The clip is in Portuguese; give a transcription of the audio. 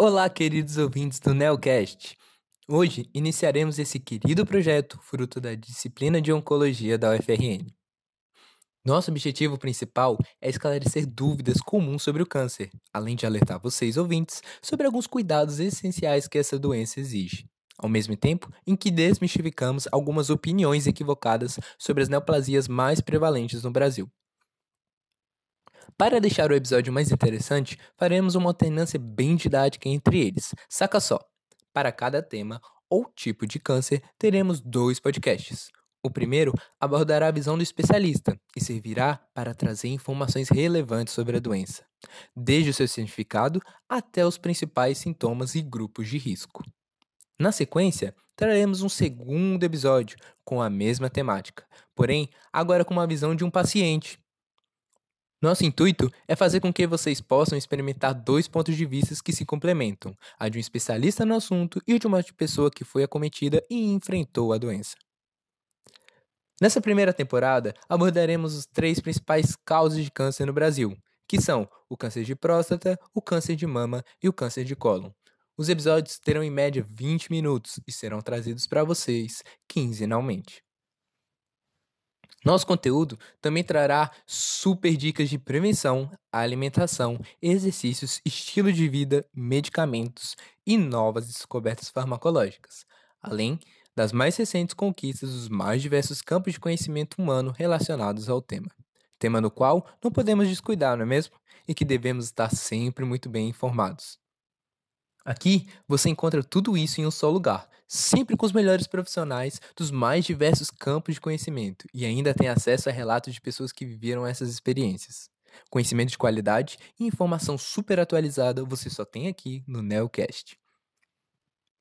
Olá, queridos ouvintes do Neocast. Hoje iniciaremos esse querido projeto fruto da disciplina de Oncologia da UFRN. Nosso objetivo principal é esclarecer dúvidas comuns sobre o câncer, além de alertar vocês, ouvintes, sobre alguns cuidados essenciais que essa doença exige, ao mesmo tempo em que desmistificamos algumas opiniões equivocadas sobre as neoplasias mais prevalentes no Brasil. Para deixar o episódio mais interessante, faremos uma alternância bem didática entre eles. Saca só! Para cada tema ou tipo de câncer, teremos dois podcasts. O primeiro abordará a visão do especialista e servirá para trazer informações relevantes sobre a doença, desde o seu significado até os principais sintomas e grupos de risco. Na sequência, traremos um segundo episódio com a mesma temática, porém agora com uma visão de um paciente, nosso intuito é fazer com que vocês possam experimentar dois pontos de vista que se complementam: a de um especialista no assunto e de uma pessoa que foi acometida e enfrentou a doença. Nessa primeira temporada, abordaremos os três principais causas de câncer no Brasil, que são o câncer de próstata, o câncer de mama e o câncer de cólon. Os episódios terão em média 20 minutos e serão trazidos para vocês quinzenalmente. Nosso conteúdo também trará super dicas de prevenção, alimentação, exercícios, estilo de vida, medicamentos e novas descobertas farmacológicas, além das mais recentes conquistas dos mais diversos campos de conhecimento humano relacionados ao tema. Tema no qual não podemos descuidar, não é mesmo? E que devemos estar sempre muito bem informados. Aqui você encontra tudo isso em um só lugar, sempre com os melhores profissionais dos mais diversos campos de conhecimento e ainda tem acesso a relatos de pessoas que viveram essas experiências. Conhecimento de qualidade e informação super atualizada você só tem aqui no Neocast.